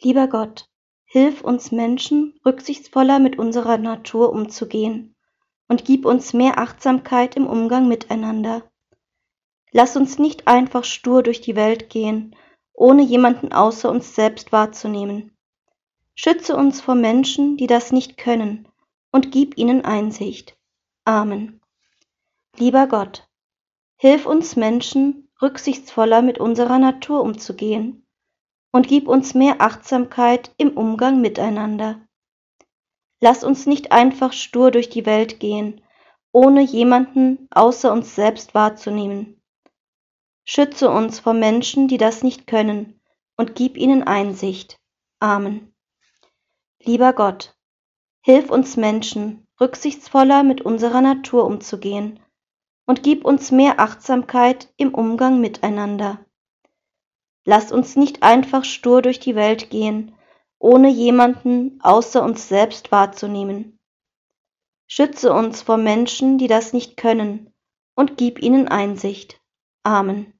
Lieber Gott, hilf uns Menschen, rücksichtsvoller mit unserer Natur umzugehen und gib uns mehr Achtsamkeit im Umgang miteinander. Lass uns nicht einfach stur durch die Welt gehen, ohne jemanden außer uns selbst wahrzunehmen. Schütze uns vor Menschen, die das nicht können, und gib ihnen Einsicht. Amen. Lieber Gott, hilf uns Menschen, rücksichtsvoller mit unserer Natur umzugehen und gib uns mehr Achtsamkeit im Umgang miteinander. Lass uns nicht einfach stur durch die Welt gehen, ohne jemanden außer uns selbst wahrzunehmen. Schütze uns vor Menschen, die das nicht können, und gib ihnen Einsicht. Amen. Lieber Gott, hilf uns Menschen, rücksichtsvoller mit unserer Natur umzugehen und gib uns mehr Achtsamkeit im Umgang miteinander. Lasst uns nicht einfach stur durch die Welt gehen, ohne jemanden außer uns selbst wahrzunehmen. Schütze uns vor Menschen, die das nicht können, und gib ihnen Einsicht. Amen.